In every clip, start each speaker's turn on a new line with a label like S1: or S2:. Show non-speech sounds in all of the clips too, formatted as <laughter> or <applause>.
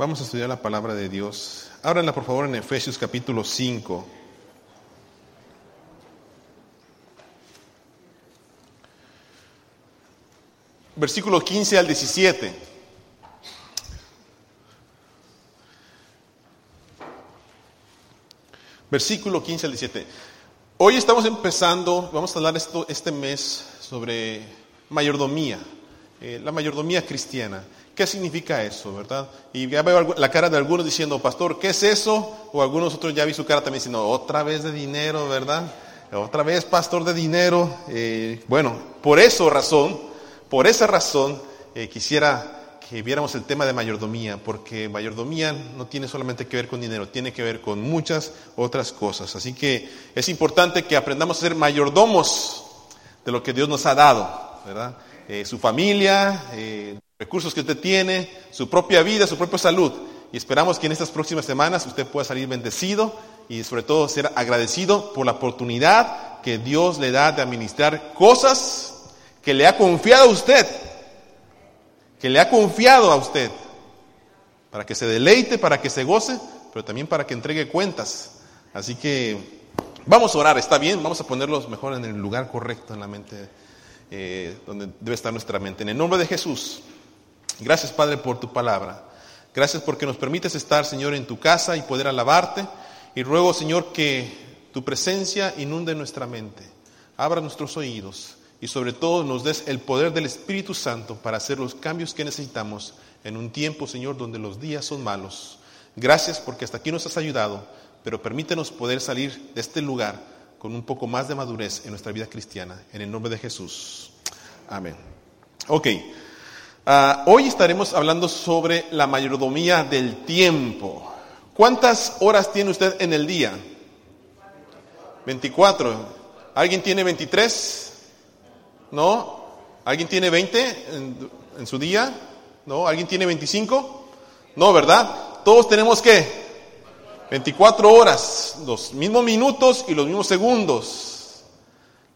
S1: Vamos a estudiar la palabra de Dios. Ábranla por favor en Efesios capítulo 5. Versículo 15 al 17. Versículo 15 al 17. Hoy estamos empezando, vamos a hablar esto, este mes sobre mayordomía, eh, la mayordomía cristiana. ¿Qué significa eso, verdad? Y ya veo la cara de algunos diciendo, pastor, ¿qué es eso? O algunos otros ya vi su cara también diciendo, otra vez de dinero, ¿verdad? Otra vez, pastor de dinero. Eh, bueno, por eso razón, por esa razón, eh, quisiera que viéramos el tema de mayordomía, porque mayordomía no tiene solamente que ver con dinero, tiene que ver con muchas otras cosas. Así que es importante que aprendamos a ser mayordomos de lo que Dios nos ha dado, ¿verdad? Eh, su familia, recursos que usted tiene, su propia vida, su propia salud. Y esperamos que en estas próximas semanas usted pueda salir bendecido y sobre todo ser agradecido por la oportunidad que Dios le da de administrar cosas que le ha confiado a usted que le ha confiado a usted, para que se deleite, para que se goce, pero también para que entregue cuentas. Así que vamos a orar, está bien, vamos a ponerlos mejor en el lugar correcto en la mente, eh, donde debe estar nuestra mente. En el nombre de Jesús, gracias Padre por tu palabra. Gracias porque nos permites estar, Señor, en tu casa y poder alabarte. Y ruego, Señor, que tu presencia inunde nuestra mente, abra nuestros oídos y sobre todo nos des el poder del Espíritu Santo para hacer los cambios que necesitamos en un tiempo, Señor, donde los días son malos. Gracias porque hasta aquí nos has ayudado, pero permítenos poder salir de este lugar con un poco más de madurez en nuestra vida cristiana. En el nombre de Jesús. Amén. Ok. Ah, hoy estaremos hablando sobre la mayordomía del tiempo. ¿Cuántas horas tiene usted en el día? 24. ¿Alguien tiene 23? ¿No? ¿Alguien tiene 20 en, su día? ¿No? ¿Alguien tiene 25? No, ¿verdad? Todos tenemos que 24 horas, los mismos minutos y los mismos segundos.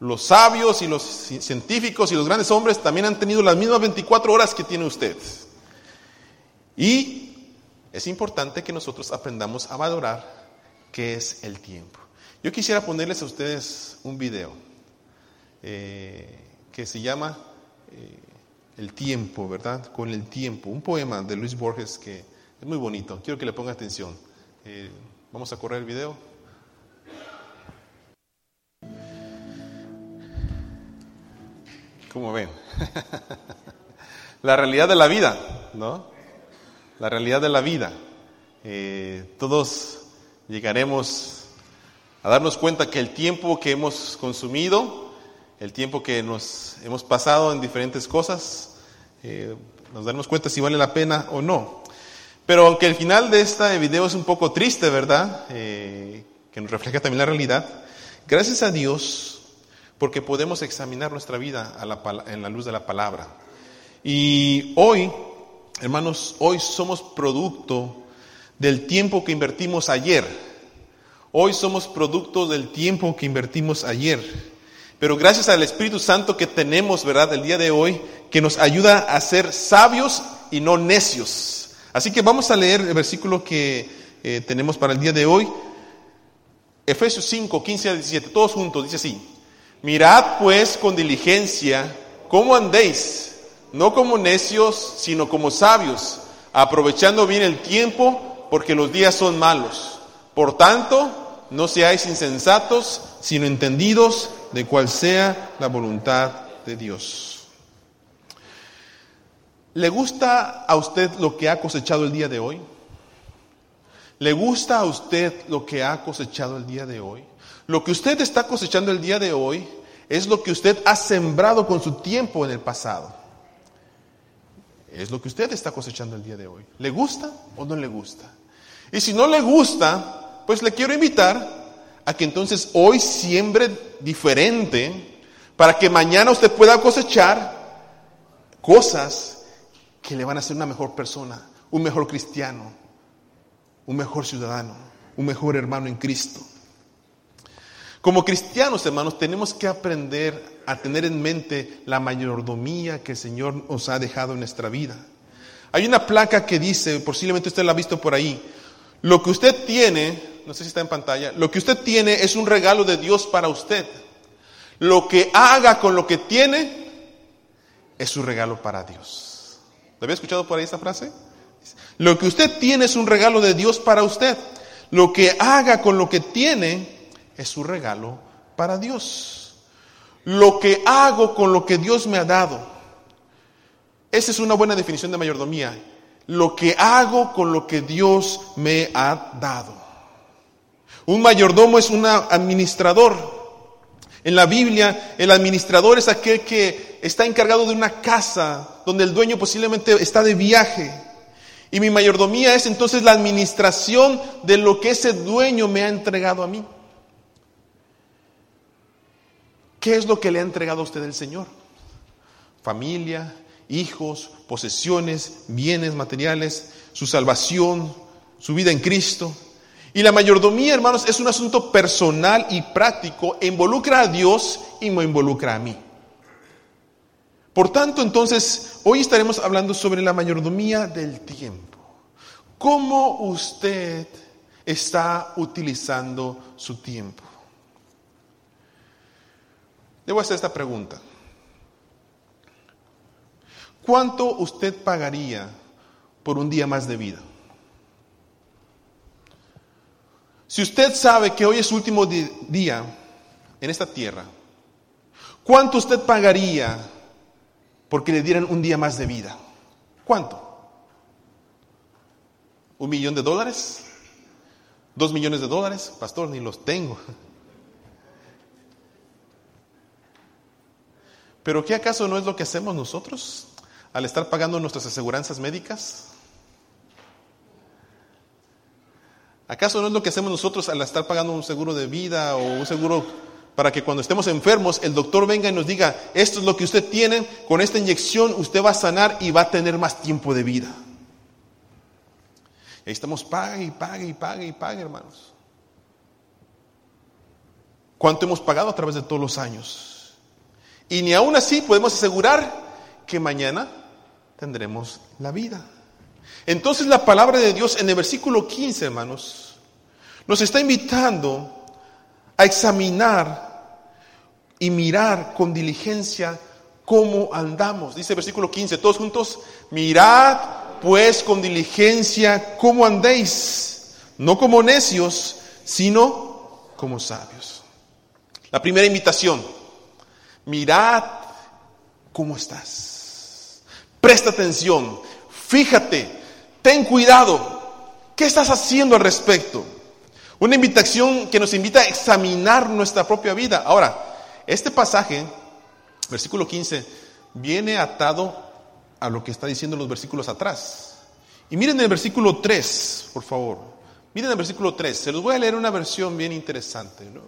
S1: Los sabios y los científicos y los grandes hombres también han tenido las mismas 24 horas que tiene usted. Y es importante que nosotros aprendamos a valorar qué es el tiempo. Yo quisiera ponerles a ustedes un video. Eh, que se llama eh, El tiempo, ¿verdad? Con el tiempo, un poema de Luis Borges que es muy bonito, quiero que le ponga atención. Eh, vamos a correr el video. ¿Cómo ven? <laughs> la realidad de la vida, ¿no? La realidad de la vida. Eh, todos llegaremos a darnos cuenta que el tiempo que hemos consumido, el tiempo que nos hemos pasado en diferentes cosas, eh, nos daremos cuenta si vale la pena o no. Pero aunque el final de este video es un poco triste, ¿verdad? Eh, que nos refleja también la realidad, gracias a Dios porque podemos examinar nuestra vida en la luz de la palabra. Y hoy, hermanos, hoy somos producto del tiempo que invertimos ayer. Hoy somos producto del tiempo que invertimos ayer. Pero gracias al Espíritu Santo que tenemos, ¿verdad?, el día de hoy, que nos ayuda a ser sabios y no necios. Así que vamos a leer el versículo que eh, tenemos para el día de hoy. Efesios 5, 15 a 17, todos juntos, dice así. Mirad pues con diligencia cómo andéis, no como necios, sino como sabios, aprovechando bien el tiempo, porque los días son malos. Por tanto, no seáis insensatos, sino entendidos de cual sea la voluntad de Dios. ¿Le gusta a usted lo que ha cosechado el día de hoy? ¿Le gusta a usted lo que ha cosechado el día de hoy? Lo que usted está cosechando el día de hoy es lo que usted ha sembrado con su tiempo en el pasado. Es lo que usted está cosechando el día de hoy. ¿Le gusta o no le gusta? Y si no le gusta, pues le quiero invitar a que entonces hoy siembre diferente para que mañana usted pueda cosechar cosas que le van a hacer una mejor persona, un mejor cristiano, un mejor ciudadano, un mejor hermano en Cristo. Como cristianos, hermanos, tenemos que aprender a tener en mente la mayordomía que el Señor nos ha dejado en nuestra vida. Hay una placa que dice, posiblemente usted la ha visto por ahí, lo que usted tiene, no sé si está en pantalla, lo que usted tiene es un regalo de Dios para usted. Lo que haga con lo que tiene es su regalo para Dios. ¿Lo había escuchado por ahí esta frase? Lo que usted tiene es un regalo de Dios para usted. Lo que haga con lo que tiene es su regalo para Dios. Lo que hago con lo que Dios me ha dado esa es una buena definición de mayordomía. Lo que hago con lo que Dios me ha dado. Un mayordomo es un administrador. En la Biblia, el administrador es aquel que está encargado de una casa donde el dueño posiblemente está de viaje. Y mi mayordomía es entonces la administración de lo que ese dueño me ha entregado a mí. ¿Qué es lo que le ha entregado a usted el Señor? Familia, hijos, posesiones, bienes materiales, su salvación, su vida en Cristo. Y la mayordomía, hermanos, es un asunto personal y práctico, involucra a Dios y me involucra a mí. Por tanto, entonces, hoy estaremos hablando sobre la mayordomía del tiempo. ¿Cómo usted está utilizando su tiempo? Debo hacer esta pregunta. ¿Cuánto usted pagaría por un día más de vida? Si usted sabe que hoy es su último día en esta tierra, ¿cuánto usted pagaría porque le dieran un día más de vida? ¿Cuánto? ¿Un millón de dólares? ¿Dos millones de dólares? Pastor, ni los tengo. Pero ¿qué acaso no es lo que hacemos nosotros? al estar pagando nuestras aseguranzas médicas? ¿Acaso no es lo que hacemos nosotros al estar pagando un seguro de vida o un seguro para que cuando estemos enfermos el doctor venga y nos diga, esto es lo que usted tiene, con esta inyección usted va a sanar y va a tener más tiempo de vida? Y ahí estamos, pague y pague y pague y pague, hermanos. ¿Cuánto hemos pagado a través de todos los años? Y ni aún así podemos asegurar que mañana tendremos la vida. Entonces la palabra de Dios en el versículo 15, hermanos, nos está invitando a examinar y mirar con diligencia cómo andamos. Dice el versículo 15, todos juntos, mirad pues con diligencia cómo andéis, no como necios, sino como sabios. La primera invitación, mirad cómo estás. Presta atención, fíjate, ten cuidado. ¿Qué estás haciendo al respecto? Una invitación que nos invita a examinar nuestra propia vida. Ahora, este pasaje, versículo 15, viene atado a lo que está diciendo los versículos atrás. Y miren el versículo 3, por favor. Miren el versículo 3. Se los voy a leer una versión bien interesante. ¿no?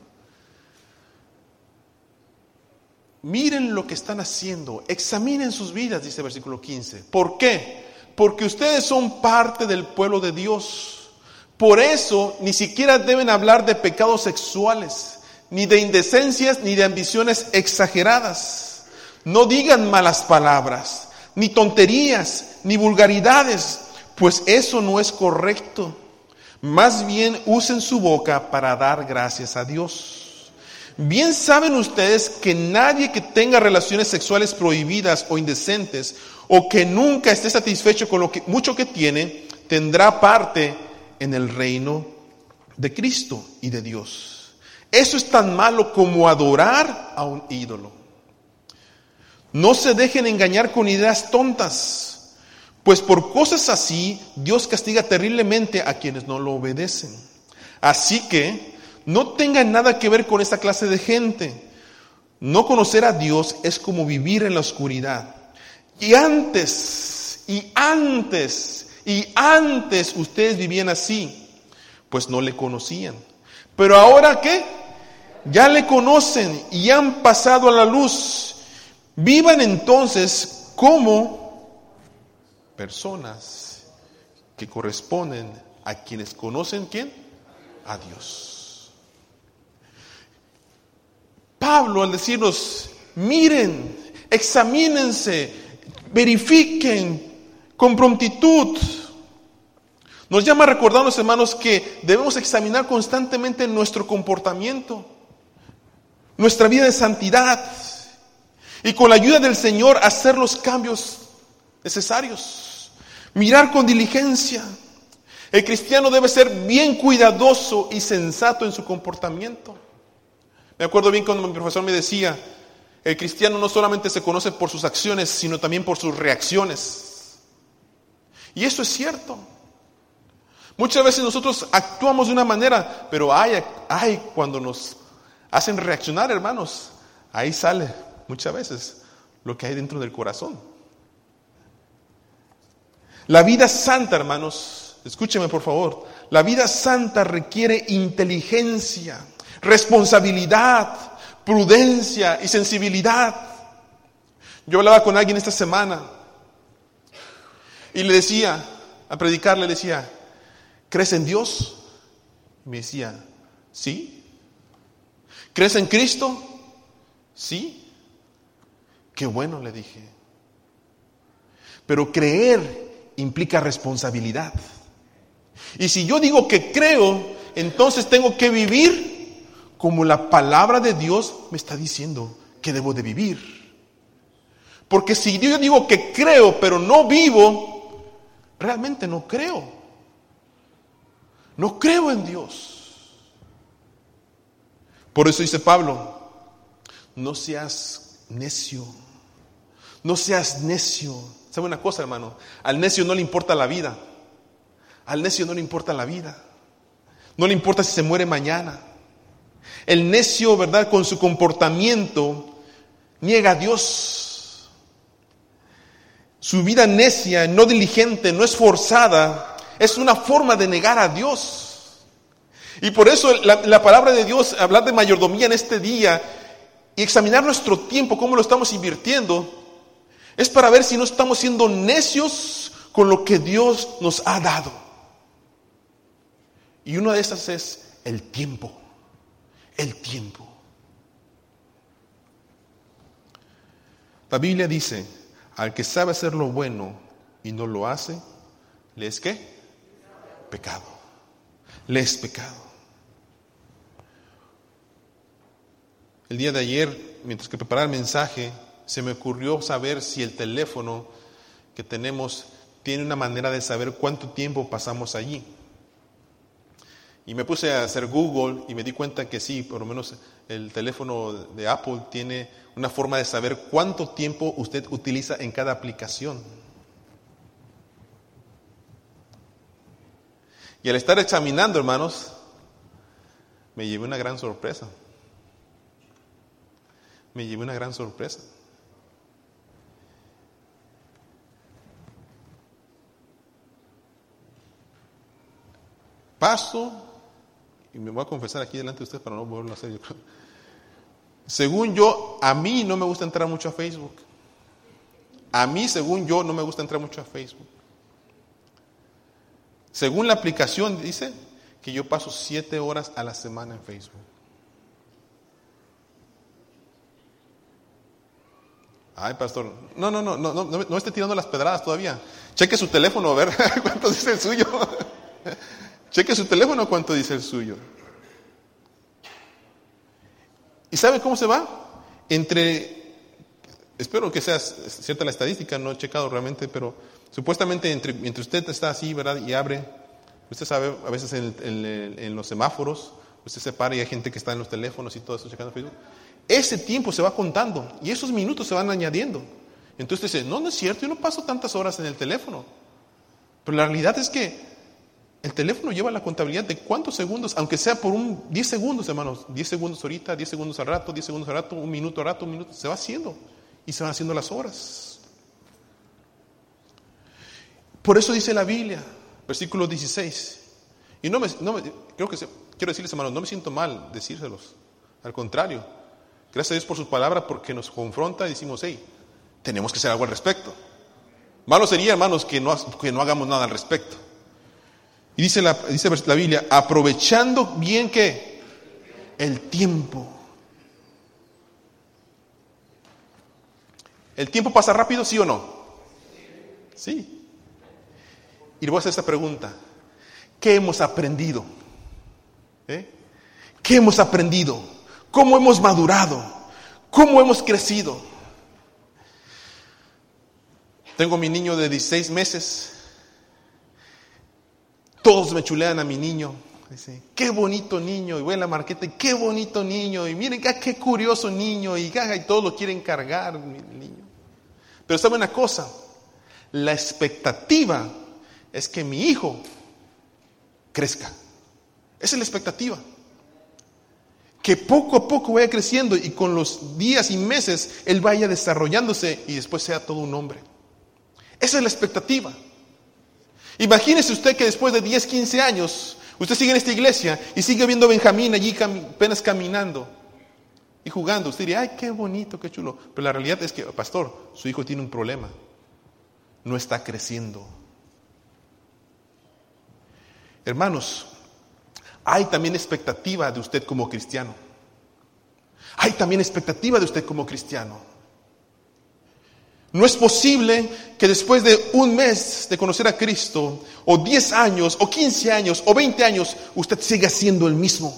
S1: Miren lo que están haciendo, examinen sus vidas, dice el versículo 15. ¿Por qué? Porque ustedes son parte del pueblo de Dios. Por eso ni siquiera deben hablar de pecados sexuales, ni de indecencias, ni de ambiciones exageradas. No digan malas palabras, ni tonterías, ni vulgaridades, pues eso no es correcto. Más bien usen su boca para dar gracias a Dios. Bien saben ustedes que nadie que tenga relaciones sexuales prohibidas o indecentes o que nunca esté satisfecho con lo que, mucho que tiene, tendrá parte en el reino de Cristo y de Dios. Eso es tan malo como adorar a un ídolo. No se dejen engañar con ideas tontas, pues por cosas así Dios castiga terriblemente a quienes no lo obedecen. Así que no tengan nada que ver con esta clase de gente. No conocer a Dios es como vivir en la oscuridad. Y antes, y antes, y antes ustedes vivían así, pues no le conocían. Pero ahora qué? Ya le conocen y han pasado a la luz. Vivan entonces como personas que corresponden a quienes conocen quién? A Dios. Pablo al decirnos, miren, examínense, verifiquen con prontitud. Nos llama a recordarnos, hermanos, que debemos examinar constantemente nuestro comportamiento, nuestra vida de santidad, y con la ayuda del Señor hacer los cambios necesarios. Mirar con diligencia. El cristiano debe ser bien cuidadoso y sensato en su comportamiento. Me acuerdo bien cuando mi profesor me decía, el cristiano no solamente se conoce por sus acciones, sino también por sus reacciones. Y eso es cierto. Muchas veces nosotros actuamos de una manera, pero hay, hay cuando nos hacen reaccionar, hermanos, ahí sale muchas veces lo que hay dentro del corazón. La vida santa, hermanos, escúcheme por favor, la vida santa requiere inteligencia, responsabilidad, prudencia y sensibilidad. Yo hablaba con alguien esta semana y le decía, a predicar le decía, ¿crees en Dios? Me decía, sí. ¿Crees en Cristo? Sí. Qué bueno, le dije. Pero creer implica responsabilidad. Y si yo digo que creo, entonces tengo que vivir como la palabra de Dios me está diciendo que debo de vivir. Porque si yo digo que creo pero no vivo, realmente no creo. No creo en Dios. Por eso dice Pablo, no seas necio. No seas necio. ¿Sabe una cosa, hermano? Al necio no le importa la vida. Al necio no le importa la vida. No le importa si se muere mañana. El necio, ¿verdad? Con su comportamiento niega a Dios. Su vida necia, no diligente, no esforzada, es una forma de negar a Dios. Y por eso la, la, palabra de Dios, hablar de mayordomía en este día y examinar nuestro tiempo, cómo lo estamos invirtiendo, es para ver si no estamos siendo necios con lo que Dios nos ha dado. Y una de esas es el tiempo el tiempo. La Biblia dice, al que sabe hacer lo bueno y no lo hace, le es qué? Pecado. Le es pecado. El día de ayer, mientras que preparaba el mensaje, se me ocurrió saber si el teléfono que tenemos tiene una manera de saber cuánto tiempo pasamos allí. Y me puse a hacer Google y me di cuenta que sí, por lo menos el teléfono de Apple tiene una forma de saber cuánto tiempo usted utiliza en cada aplicación. Y al estar examinando, hermanos, me llevé una gran sorpresa. Me llevé una gran sorpresa. Paso y me voy a confesar aquí delante de ustedes para no volverlo a hacer. Según yo, a mí no me gusta entrar mucho a Facebook. A mí, según yo, no me gusta entrar mucho a Facebook. Según la aplicación, dice que yo paso siete horas a la semana en Facebook. Ay, pastor, no, no, no, no, no, no esté tirando las pedradas todavía. Cheque su teléfono a ver <laughs> cuánto dice el suyo. Cheque su teléfono cuánto dice el suyo. ¿Y sabe cómo se va? Entre, espero que sea cierta la estadística, no he checado realmente, pero supuestamente entre, mientras usted está así, ¿verdad? Y abre, usted sabe, a veces en, los semáforos, usted se para y hay gente que está en los teléfonos y todo eso checando Facebook. Ese tiempo se va contando y esos minutos se van añadiendo. Entonces usted dice, no, no es cierto, yo no paso tantas horas en el teléfono. Pero la realidad es que el teléfono lleva la contabilidad de cuántos segundos, aunque sea por un 10 segundos, hermanos, 10 segundos ahorita, 10 segundos al rato, 10 segundos al rato, un minuto al rato, un minuto, se va haciendo y se van haciendo las horas. Por eso dice la Biblia, versículo 16. Y no me, creo que quiero decirles, hermanos, no me siento mal decírselos. Al contrario, gracias a Dios por sus palabras porque nos confronta y decimos, hey, tenemos que hacer algo al respecto. Malo sería, hermanos, que no, que no hagamos nada al respecto. Y dice la, dice la Biblia, aprovechando bien que el tiempo. ¿El tiempo pasa rápido, sí o no? Sí. Y le voy a hacer esta pregunta. ¿Qué hemos aprendido? ¿Eh? ¿Qué hemos aprendido? ¿Cómo hemos madurado? ¿Cómo hemos crecido? Tengo mi niño de 16 meses. Todos me chulean a mi niño. Dice, qué bonito niño. Y voy a la marqueta y qué bonito niño. Y miren qué curioso niño. Y, y todos lo quieren cargar, mi niño. Pero saben una cosa, la expectativa es que mi hijo crezca. Esa es la expectativa. Que poco a poco vaya creciendo y con los días y meses él vaya desarrollándose y después sea todo un hombre. Esa es la expectativa. Imagínese usted que después de 10, 15 años, usted sigue en esta iglesia y sigue viendo a Benjamín allí apenas caminando y jugando. Usted diría, ay, qué bonito, qué chulo. Pero la realidad es que, pastor, su hijo tiene un problema. No está creciendo. Hermanos, hay también expectativa de usted como cristiano. Hay también expectativa de usted como cristiano. No es posible que después de un mes de conocer a Cristo, o 10 años, o 15 años, o 20 años, usted siga siendo el mismo.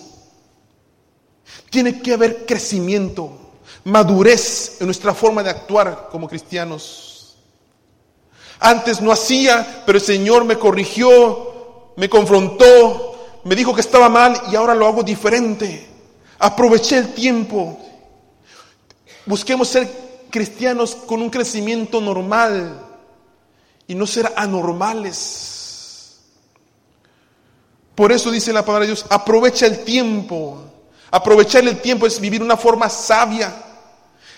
S1: Tiene que haber crecimiento, madurez en nuestra forma de actuar como cristianos. Antes no hacía, pero el Señor me corrigió, me confrontó, me dijo que estaba mal y ahora lo hago diferente. Aproveché el tiempo. Busquemos ser cristianos con un crecimiento normal y no ser anormales. Por eso dice la palabra de Dios, aprovecha el tiempo. Aprovechar el tiempo es vivir una forma sabia,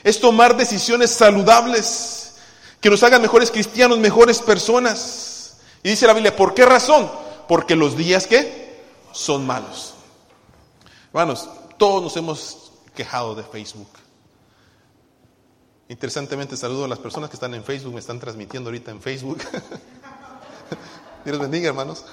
S1: es tomar decisiones saludables que nos hagan mejores cristianos, mejores personas. Y dice la Biblia, ¿por qué razón? Porque los días que son malos. Hermanos, todos nos hemos quejado de Facebook. Interesantemente saludo a las personas que están en Facebook, me están transmitiendo ahorita en Facebook. <laughs> Dios bendiga, hermanos.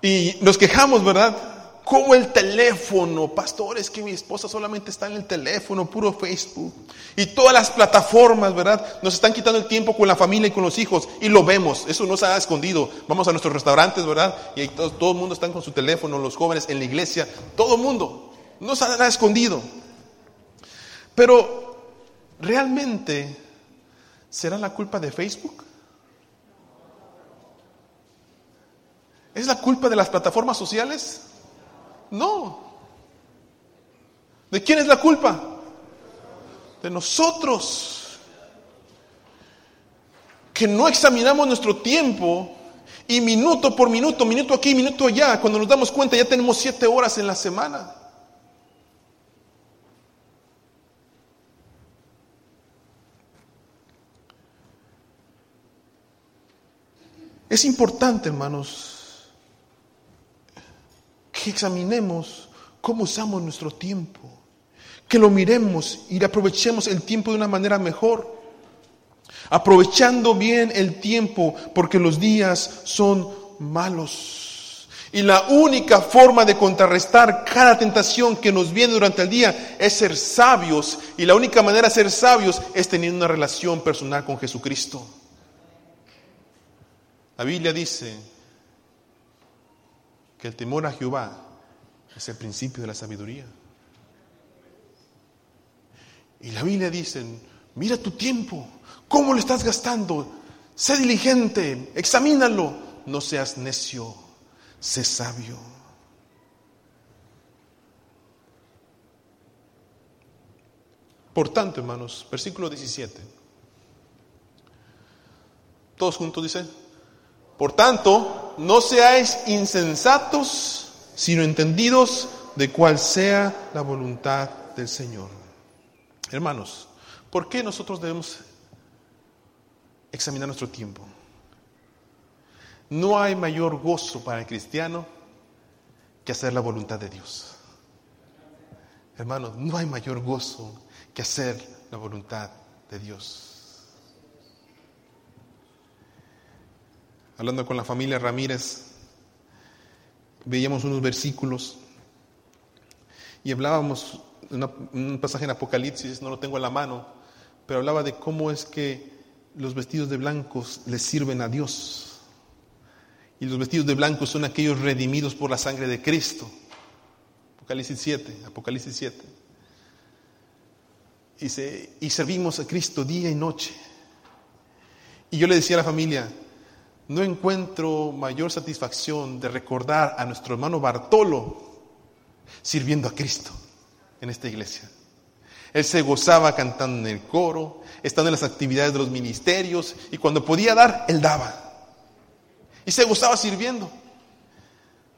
S1: Y nos quejamos, ¿verdad? Como el teléfono, pastores, que mi esposa solamente está en el teléfono, puro Facebook. Y todas las plataformas, ¿verdad? Nos están quitando el tiempo con la familia y con los hijos. Y lo vemos, eso no se ha escondido. Vamos a nuestros restaurantes, ¿verdad? Y ahí todo, todo el mundo está con su teléfono, los jóvenes en la iglesia, todo el mundo. No se ha escondido. Pero, ¿realmente será la culpa de Facebook? ¿Es la culpa de las plataformas sociales? No. ¿De quién es la culpa? De nosotros. Que no examinamos nuestro tiempo y minuto por minuto, minuto aquí, minuto allá, cuando nos damos cuenta ya tenemos siete horas en la semana. Es importante, hermanos, que examinemos cómo usamos nuestro tiempo, que lo miremos y aprovechemos el tiempo de una manera mejor, aprovechando bien el tiempo porque los días son malos. Y la única forma de contrarrestar cada tentación que nos viene durante el día es ser sabios. Y la única manera de ser sabios es tener una relación personal con Jesucristo. La Biblia dice que el temor a Jehová es el principio de la sabiduría. Y la Biblia dice, mira tu tiempo, cómo lo estás gastando, sé diligente, examínalo, no seas necio, sé sabio. Por tanto, hermanos, versículo 17. Todos juntos dice, por tanto, no seáis insensatos, sino entendidos de cuál sea la voluntad del Señor. Hermanos, ¿por qué nosotros debemos examinar nuestro tiempo? No hay mayor gozo para el cristiano que hacer la voluntad de Dios. Hermanos, no hay mayor gozo que hacer la voluntad de Dios. Hablando con la familia Ramírez, veíamos unos versículos y hablábamos un pasaje en Apocalipsis, no lo tengo en la mano, pero hablaba de cómo es que los vestidos de blancos les sirven a Dios. Y los vestidos de blancos son aquellos redimidos por la sangre de Cristo. Apocalipsis 7, Apocalipsis 7. Y, y servimos a Cristo día y noche. Y yo le decía a la familia, no encuentro mayor satisfacción de recordar a nuestro hermano Bartolo sirviendo a Cristo en esta iglesia. Él se gozaba cantando en el coro, estando en las actividades de los ministerios y cuando podía dar, él daba. Y se gozaba sirviendo.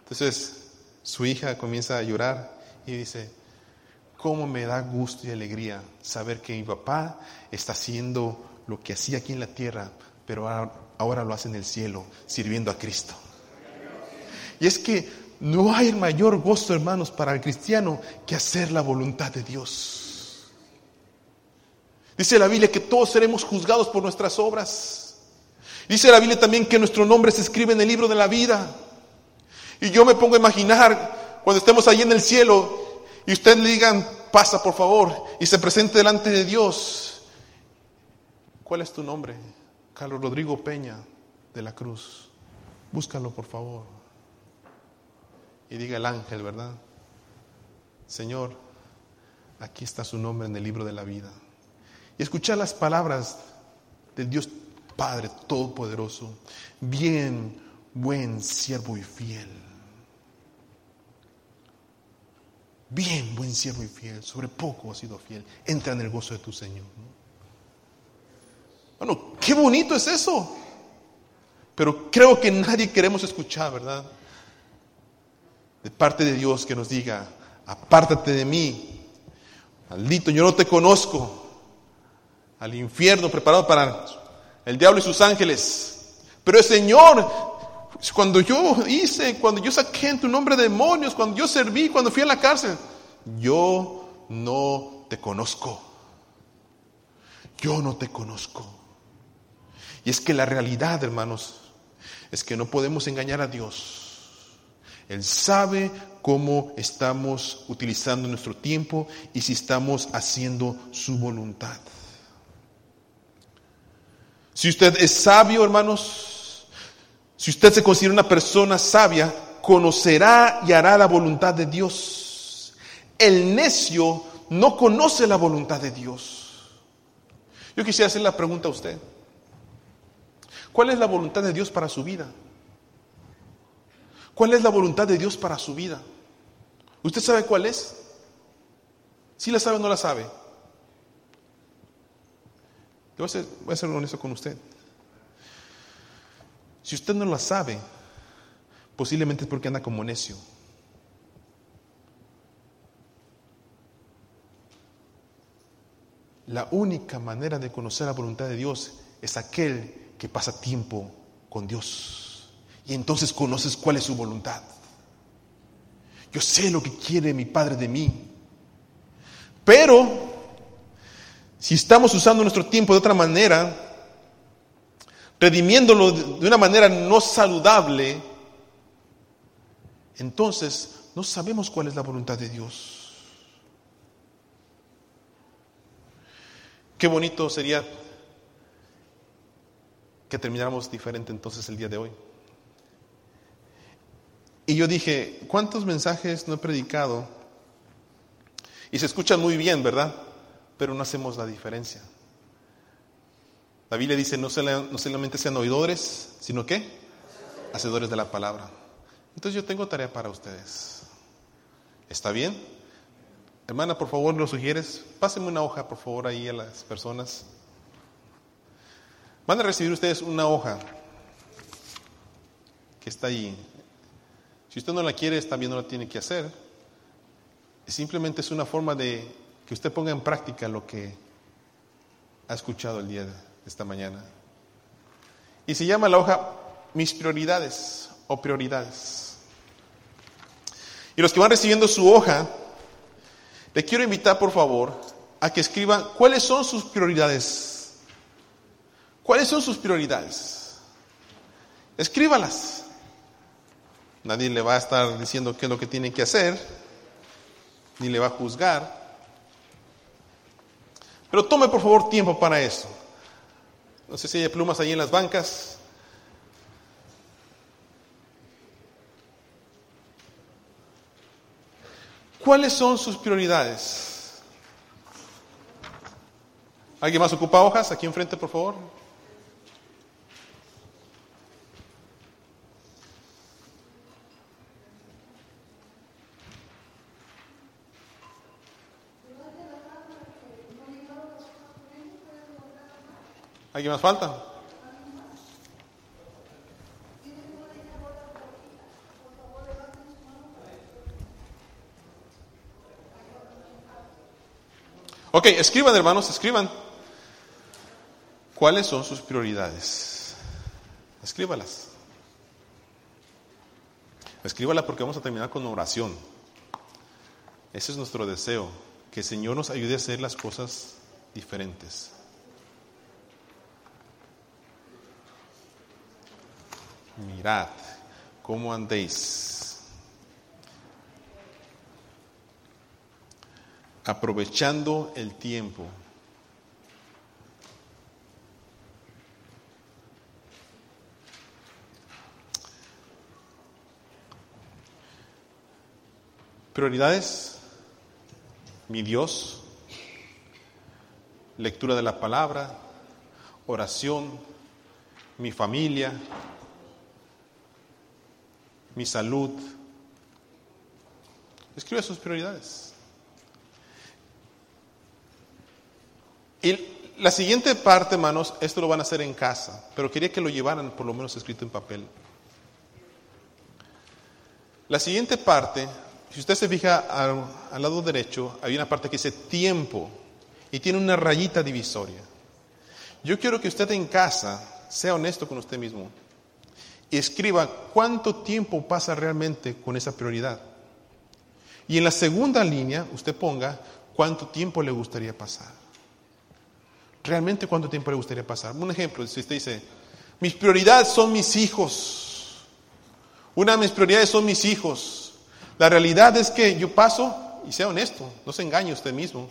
S1: Entonces su hija comienza a llorar y dice, ¿cómo me da gusto y alegría saber que mi papá está haciendo lo que hacía aquí en la tierra, pero ahora, lo hace en el cielo, sirviendo a Cristo? Y es que no hay mayor gozo, hermanos, para el cristiano que hacer la voluntad de Dios. Dice la Biblia que todos seremos juzgados por nuestras obras. Dice la Biblia también que nuestro nombre se escribe en el libro de la vida. Y yo me pongo a imaginar cuando estemos allí en el cielo y usted le digan, pasa por favor, y se presente delante de Dios. ¿Cuál es tu nombre? Carlos Rodrigo Peña de la Cruz. Búscalo por favor. Y diga el ángel, ¿verdad? Señor, aquí está su nombre en el libro de la vida y escuchar las palabras del Dios Padre Todopoderoso. Bien, buen siervo y fiel. Bien, buen siervo y fiel. Sobre poco has sido fiel. Entra en el gozo de tu Señor. Bueno, qué bonito es eso. Pero creo que nadie queremos escuchar, ¿verdad? De parte de Dios que nos diga, apártate de mí. Maldito, yo no te conozco al infierno preparado para el diablo y sus ángeles. Pero el Señor, cuando yo hice, cuando yo saqué en tu nombre demonios, cuando yo serví, cuando fui a la cárcel, yo no te conozco. Yo no te conozco. Y es que la realidad, hermanos, es que no podemos engañar a Dios. Él sabe cómo estamos utilizando nuestro tiempo y si estamos haciendo su voluntad. Si usted es sabio, hermanos, si usted se considera una persona sabia, conocerá y hará la voluntad de Dios. El necio no conoce la voluntad de Dios. Yo quisiera hacer la pregunta a usted. ¿Cuál es la voluntad de Dios para su vida? ¿Cuál es la voluntad de Dios para su vida? ¿Usted sabe cuál es? ¿Sí la sabe o no la sabe? voy a ser, voy a ser honesto con usted. Si usted no la sabe, posiblemente es porque anda como necio. La única manera de conocer la voluntad de Dios es aquel que pasa tiempo con Dios. Y entonces conoces cuál es su voluntad. Yo sé lo que quiere mi Padre de mí. Pero si estamos usando nuestro tiempo de otra manera, redimiéndolo de una manera no saludable, entonces no sabemos cuál es la voluntad de Dios. Qué bonito sería que termináramos diferente entonces el día de hoy. Y yo dije, ¿cuántos mensajes no he predicado? Y se escuchan muy bien, ¿verdad? pero no hacemos la diferencia. La Biblia dice, no, solamente sean oidores, sino que hacedores de la palabra. Entonces yo tengo tarea para ustedes. ¿Está bien? Hermana, por favor, ¿lo sugieres? Pásenme una hoja, por favor, ahí a las personas. Van a recibir ustedes una hoja que está ahí. Si usted no la quiere, también no la tiene que hacer. Simplemente es una forma de que usted ponga en práctica lo que ha escuchado el día de esta mañana. Y se llama la hoja Mis prioridades o prioridades. Y los que van recibiendo su hoja, le quiero invitar por favor a que escriban cuáles son sus prioridades. ¿Cuáles son sus prioridades? Escríbalas. Nadie le va a estar diciendo qué es lo que tiene que hacer, ni le va a juzgar. Pero tome por favor tiempo para eso. No sé si hay plumas ahí en las bancas. ¿Cuáles son sus prioridades? ¿Alguien más ocupa hojas? Aquí enfrente, por favor. ¿Alguien más falta? Ok, escriban hermanos, escriban. ¿Cuáles son sus prioridades? Escríbalas. Escríbala porque vamos a terminar con oración. Ese es nuestro deseo, que el Señor nos ayude a hacer las cosas diferentes. Mirad cómo andéis, aprovechando el tiempo. Prioridades, mi Dios, lectura de la palabra, oración, mi familia, mi salud. Escribe sus prioridades. Y la siguiente parte, hermanos, esto lo van a hacer en casa, pero quería que lo llevaran por lo menos escrito en papel. La siguiente parte, si usted se fija al, al lado derecho, hay una parte que dice tiempo y tiene una rayita divisoria. Yo quiero que usted en casa sea honesto con usted mismo y escriba cuánto tiempo pasa realmente con esa prioridad. Y en la segunda línea usted ponga cuánto tiempo le gustaría pasar. Realmente cuánto tiempo le gustaría pasar. Un ejemplo, si usted dice, mis prioridades son mis hijos. Una de mis prioridades son mis hijos. La realidad es que yo paso, y sea honesto, no se engañe usted mismo.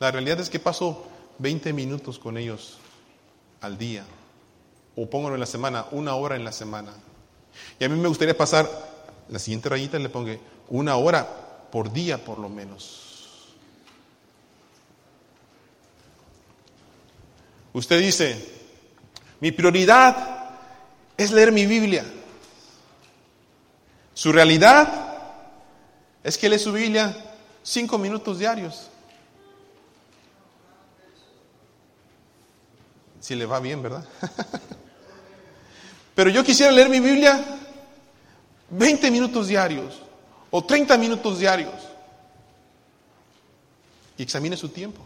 S1: La realidad es que paso 20 minutos con ellos al día o póngalo en la semana, una hora en la semana. Y a mí me gustaría pasar, la siguiente rayita le pongo una hora por día por lo menos. Usted dice, mi prioridad es leer mi Biblia. Su realidad es que lee su Biblia cinco minutos diarios. Si le va bien, ¿verdad? <laughs> Pero yo quisiera leer mi Biblia 20 minutos diarios o 30 minutos diarios. Y examine su tiempo.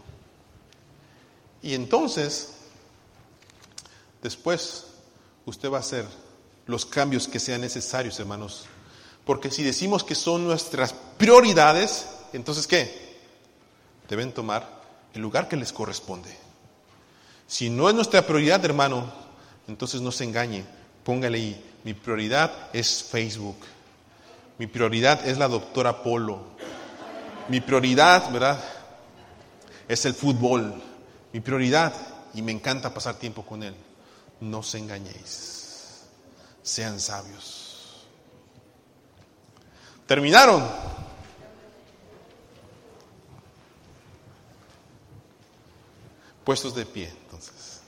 S1: Y entonces, después, usted va a hacer los cambios que sean necesarios, hermanos. Porque si decimos que son nuestras prioridades, entonces ¿qué? Deben tomar el lugar que les corresponde. Si no es nuestra prioridad, hermano, entonces no se engañe Póngale ahí, mi prioridad es Facebook. Mi prioridad es la doctora Polo. Mi prioridad, ¿verdad? Es el fútbol. Mi prioridad, y me encanta pasar tiempo con él. No se engañéis. Sean sabios. ¿Terminaron? Puestos de pie, entonces.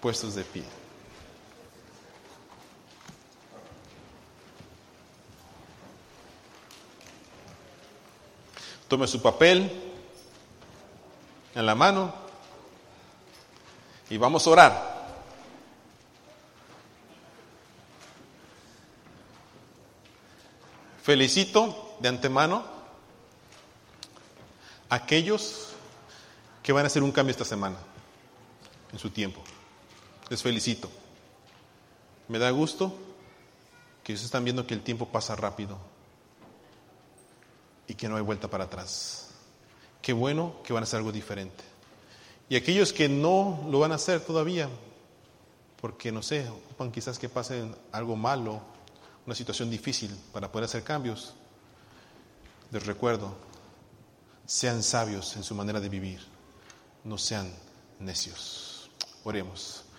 S1: Puestos de pie. Tome su papel en la mano y vamos a orar. Felicito de antemano a aquellos que van a hacer un cambio esta semana, en su tiempo. Les felicito. Me da gusto que ustedes están viendo que el tiempo pasa rápido y que no hay vuelta para atrás. Qué bueno que van a hacer algo diferente. Y aquellos que no lo van a hacer todavía, porque no sé, ocupan quizás que pasen algo malo, una situación difícil para poder hacer cambios, les recuerdo, sean sabios en su manera de vivir, no sean necios. Oremos.